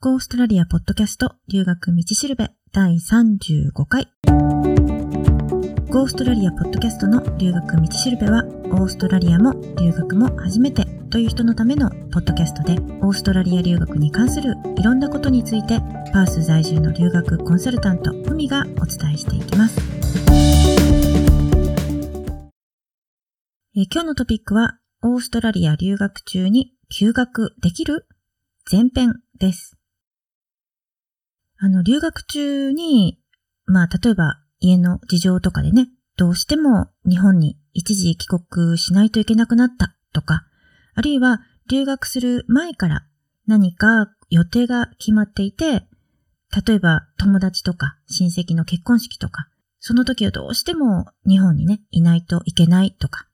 ゴーストラリアポッドキャスト留学道しるべ第35回。ゴーストラリアポッドキャストの留学道しるべは、オーストラリアも留学も初めてという人のためのポッドキャストで、オーストラリア留学に関するいろんなことについて、パース在住の留学コンサルタント、ふみがお伝えしていきます。え今日のトピックは、オーストラリア留学中に休学できる前編です。あの、留学中に、まあ、例えば家の事情とかでね、どうしても日本に一時帰国しないといけなくなったとか、あるいは留学する前から何か予定が決まっていて、例えば友達とか親戚の結婚式とか、その時はどうしても日本にね、いないといけないとか、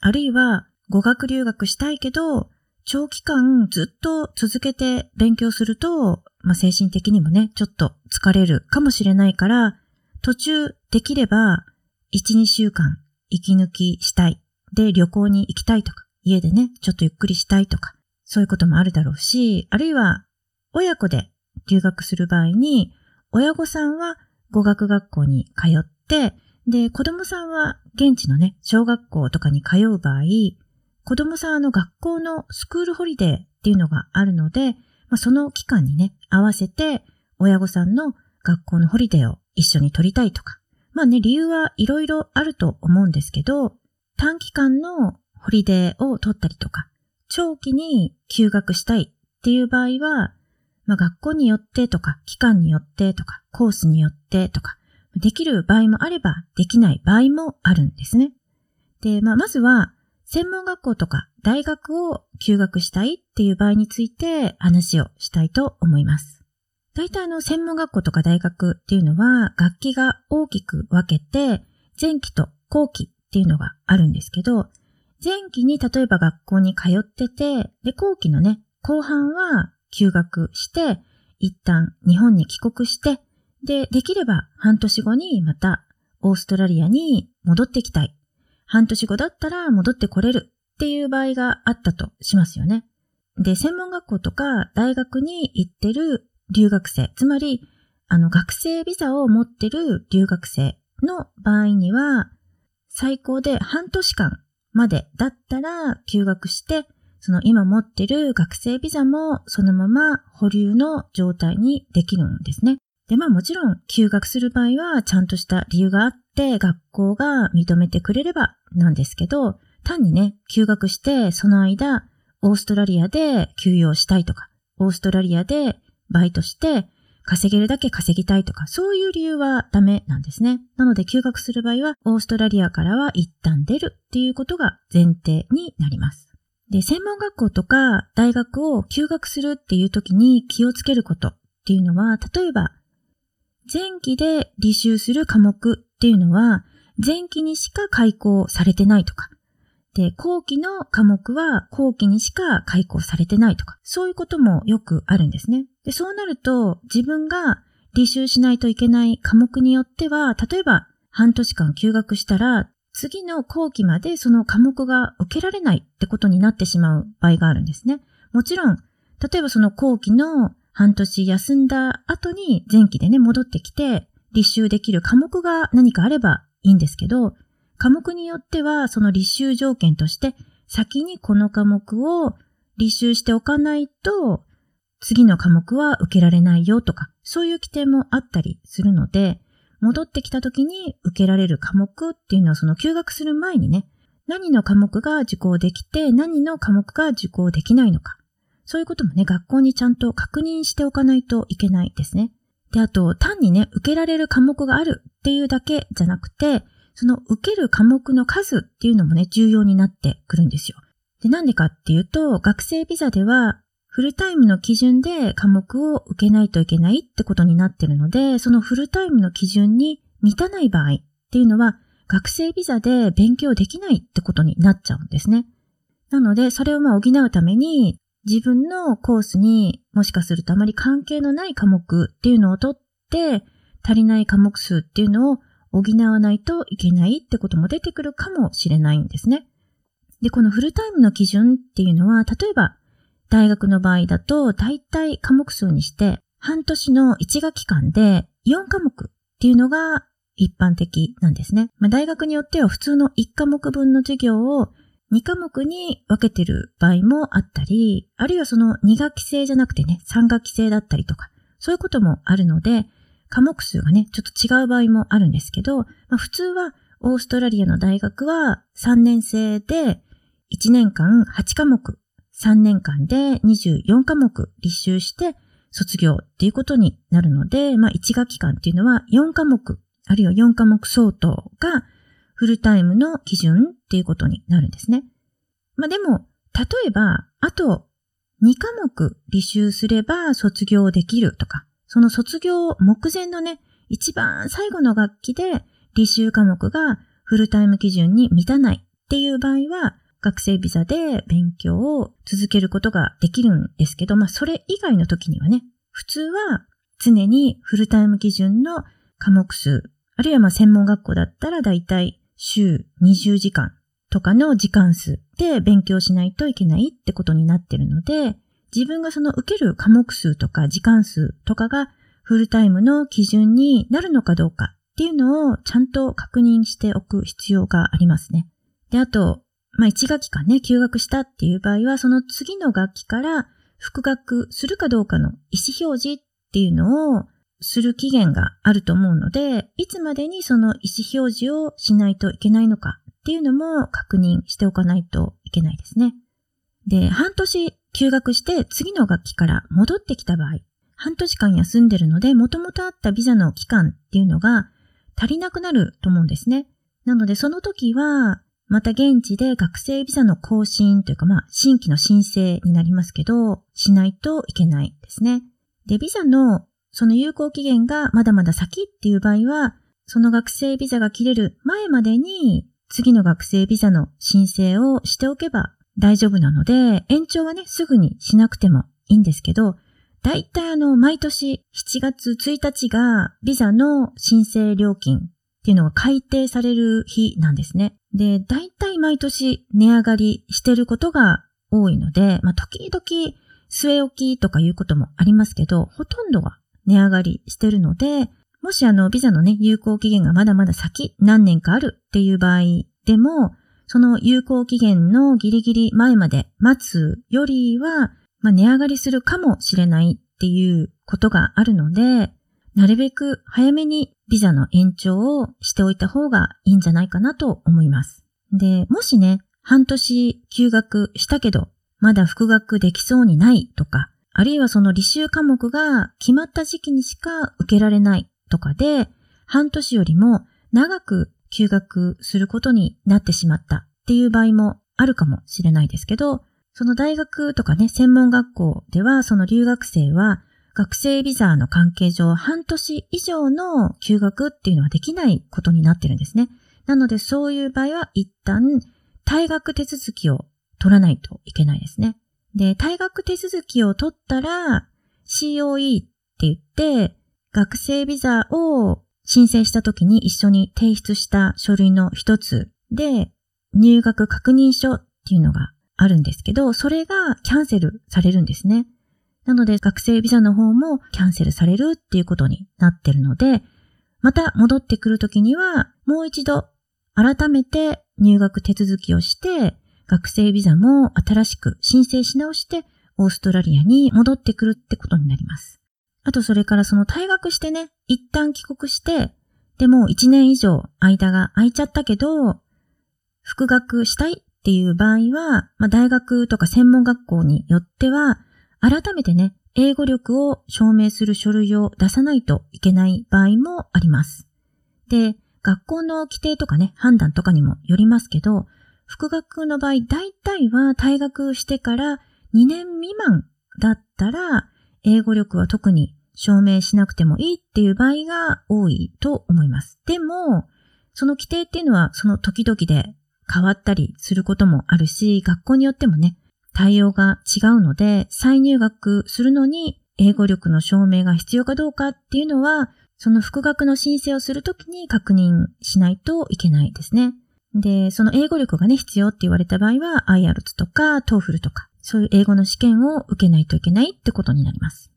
あるいは語学留学したいけど、長期間ずっと続けて勉強すると、まあ、精神的にもね、ちょっと疲れるかもしれないから、途中できれば、1、2週間息抜きしたい。で、旅行に行きたいとか、家でね、ちょっとゆっくりしたいとか、そういうこともあるだろうし、あるいは、親子で留学する場合に、親御さんは語学学校に通って、で、子供さんは現地のね、小学校とかに通う場合、子供さんの学校のスクールホリデーっていうのがあるので、まあ、その期間にね、合わせて親御さんの学校のホリデーを一緒に取りたいとか。まあね、理由はいろいろあると思うんですけど、短期間のホリデーを取ったりとか、長期に休学したいっていう場合は、まあ学校によってとか、期間によってとか、コースによってとか、できる場合もあれば、できない場合もあるんですね。で、まあまずは、専門学校とか大学を休学したいっていう場合について話をしたいと思います。大体あの専門学校とか大学っていうのは楽器が大きく分けて前期と後期っていうのがあるんですけど、前期に例えば学校に通ってて、で、後期のね、後半は休学して、一旦日本に帰国して、で、できれば半年後にまたオーストラリアに戻ってきたい半年後だったら戻ってこれるっていう場合があったとしますよね。で、専門学校とか大学に行ってる留学生、つまり、あの、学生ビザを持ってる留学生の場合には、最高で半年間までだったら休学して、その今持ってる学生ビザもそのまま保留の状態にできるんですね。で、まあもちろん休学する場合はちゃんとした理由があって学校が認めてくれればなんですけど、単にね、休学してその間オーストラリアで休養したいとか、オーストラリアでバイトして稼げるだけ稼ぎたいとか、そういう理由はダメなんですね。なので休学する場合は、オーストラリアからは一旦出るっていうことが前提になります。で、専門学校とか大学を休学するっていう時に気をつけることっていうのは、例えば前期で履修する科目っていうのは、前期にしか開講されてないとか、で、後期の科目は後期にしか開講されてないとか、そういうこともよくあるんですね。で、そうなると、自分が履修しないといけない科目によっては、例えば半年間休学したら、次の後期までその科目が受けられないってことになってしまう場合があるんですね。もちろん、例えばその後期の半年休んだ後に前期でね、戻ってきて、立修できる科目が何かあればいいんですけど、科目によってはその立修条件として、先にこの科目を立修しておかないと、次の科目は受けられないよとか、そういう規定もあったりするので、戻ってきた時に受けられる科目っていうのはその休学する前にね、何の科目が受講できて、何の科目が受講できないのか。そういうこともね、学校にちゃんと確認しておかないといけないですね。で、あと、単にね、受けられる科目があるっていうだけじゃなくて、その受ける科目の数っていうのもね、重要になってくるんですよ。で、なんでかっていうと、学生ビザでは、フルタイムの基準で科目を受けないといけないってことになってるので、そのフルタイムの基準に満たない場合っていうのは、学生ビザで勉強できないってことになっちゃうんですね。なので、それをまあ補うために、自分のコースにもしかするとあまり関係のない科目っていうのを取って、足りない科目数っていうのを補わないといけないってことも出てくるかもしれないんですね。で、このフルタイムの基準っていうのは、例えば大学の場合だと、大体科目数にして、半年の1学期間で4科目っていうのが一般的なんですね。まあ、大学によっては普通の1科目分の授業を2科目に分けてる場合もあったり、あるいはその2学期制じゃなくてね、3学期制だったりとか、そういうこともあるので、科目数がね、ちょっと違う場合もあるんですけど、まあ、普通はオーストラリアの大学は3年生で1年間8科目、3年間で24科目履修して卒業っていうことになるので、まあ1学期間っていうのは4科目、あるいは4科目相当がフルタイムの基準っていうことになるんですね。まあでも、例えば、あと2科目履修すれば卒業できるとか、その卒業目前のね、一番最後の学期で履修科目がフルタイム基準に満たないっていう場合は、学生ビザで勉強を続けることができるんですけど、まあそれ以外の時にはね、普通は常にフルタイム基準の科目数、あるいはまあ専門学校だったらだいたい週20時間とかの時間数で勉強しないといけないってことになってるので、自分がその受ける科目数とか時間数とかがフルタイムの基準になるのかどうかっていうのをちゃんと確認しておく必要がありますね。で、あと、まあ、1学期間ね、休学したっていう場合は、その次の学期から復学するかどうかの意思表示っていうのをする期限があると思うので、いつまでにその意思表示をしないといけないのかっていうのも確認しておかないといけないですね。で、半年休学して次の学期から戻ってきた場合、半年間休んでるので、もともとあったビザの期間っていうのが足りなくなると思うんですね。なので、その時は、また現地で学生ビザの更新というか、まあ、新規の申請になりますけど、しないといけないですね。で、ビザのその有効期限がまだまだ先っていう場合は、その学生ビザが切れる前までに、次の学生ビザの申請をしておけば大丈夫なので、延長はね、すぐにしなくてもいいんですけど、だいたいあの、毎年7月1日がビザの申請料金っていうのが改定される日なんですね。で、大体毎年値上がりしてることが多いので、まあ、時々据え置きとかいうこともありますけど、ほとんどが値上がりしてるので、もしあの、ビザのね、有効期限がまだまだ先、何年かあるっていう場合でも、その有効期限のギリギリ前まで待つよりは、まあ、値上がりするかもしれないっていうことがあるので、なるべく早めにビザの延長をしておいた方がいいんじゃないかなと思います。で、もしね、半年休学したけど、まだ復学できそうにないとか、あるいはその履修科目が決まった時期にしか受けられないとかで、半年よりも長く休学することになってしまったっていう場合もあるかもしれないですけど、その大学とかね、専門学校ではその留学生は学生ビザの関係上半年以上の休学っていうのはできないことになってるんですね。なのでそういう場合は一旦退学手続きを取らないといけないですね。で、退学手続きを取ったら COE って言って学生ビザを申請した時に一緒に提出した書類の一つで入学確認書っていうのがあるんですけど、それがキャンセルされるんですね。なので学生ビザの方もキャンセルされるっていうことになってるので、また戻ってくるときにはもう一度改めて入学手続きをして学生ビザも新しく申請し直してオーストラリアに戻ってくるってことになります。あとそれからその退学してね、一旦帰国して、でも1年以上間が空いちゃったけど、復学したいっていう場合は、まあ、大学とか専門学校によっては、改めてね、英語力を証明する書類を出さないといけない場合もあります。で、学校の規定とかね、判断とかにもよりますけど、復学の場合、大体は退学してから2年未満だったら、英語力は特に証明しなくてもいいっていう場合が多いと思います。でも、その規定っていうのはその時々で変わったりすることもあるし、学校によってもね、対応が違うので、再入学するのに英語力の証明が必要かどうかっていうのは、その復学の申請をするときに確認しないといけないですね。で、その英語力がね、必要って言われた場合は、IELTS とか TOEFL とかそういう英語の試験を受けないといけないってことになります。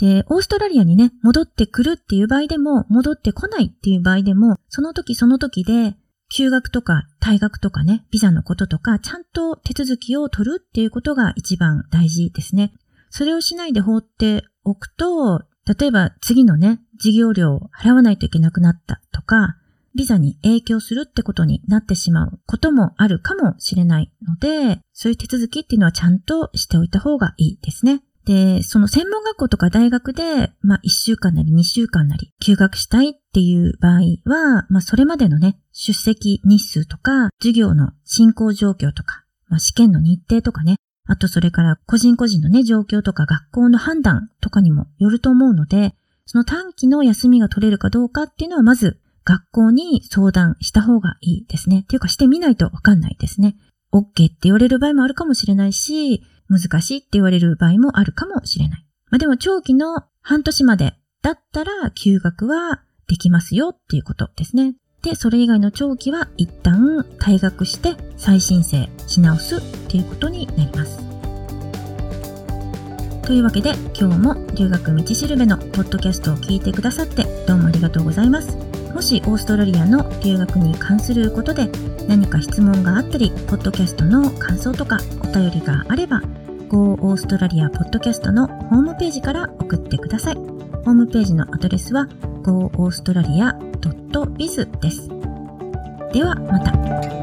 で、オーストラリアにね、戻ってくるっていう場合でも、戻ってこないっていう場合でも、その時その時で、休学とか退学とかね、ビザのこととか、ちゃんと手続きを取るっていうことが一番大事ですね。それをしないで放っておくと、例えば次のね、事業料を払わないといけなくなったとか、ビザに影響するってことになってしまうこともあるかもしれないので、そういう手続きっていうのはちゃんとしておいた方がいいですね。で、その専門学校とか大学で、まあ1週間なり2週間なり休学したいっていう場合は、まあそれまでのね、出席日数とか、授業の進行状況とか、まあ試験の日程とかね、あとそれから個人個人のね、状況とか学校の判断とかにもよると思うので、その短期の休みが取れるかどうかっていうのはまず学校に相談した方がいいですね。っていうかしてみないとわかんないですね。OK って言われる場合もあるかもしれないし、難しいって言われる場合もあるかもしれない。まあ、でも長期の半年までだったら休学はできますよっていうことですね。で、それ以外の長期は一旦退学して再申請し直すっていうことになります。というわけで今日も留学道しるべのポッドキャストを聞いてくださってどうもありがとうございます。もしオーストラリアの留学に関することで何か質問があったり、ポッドキャストの感想とかお便りがあれば、Go オーストラリアポッドキャストのホームページから送ってください。ホームページのアドレスは goaustralia.biz です。ではまた。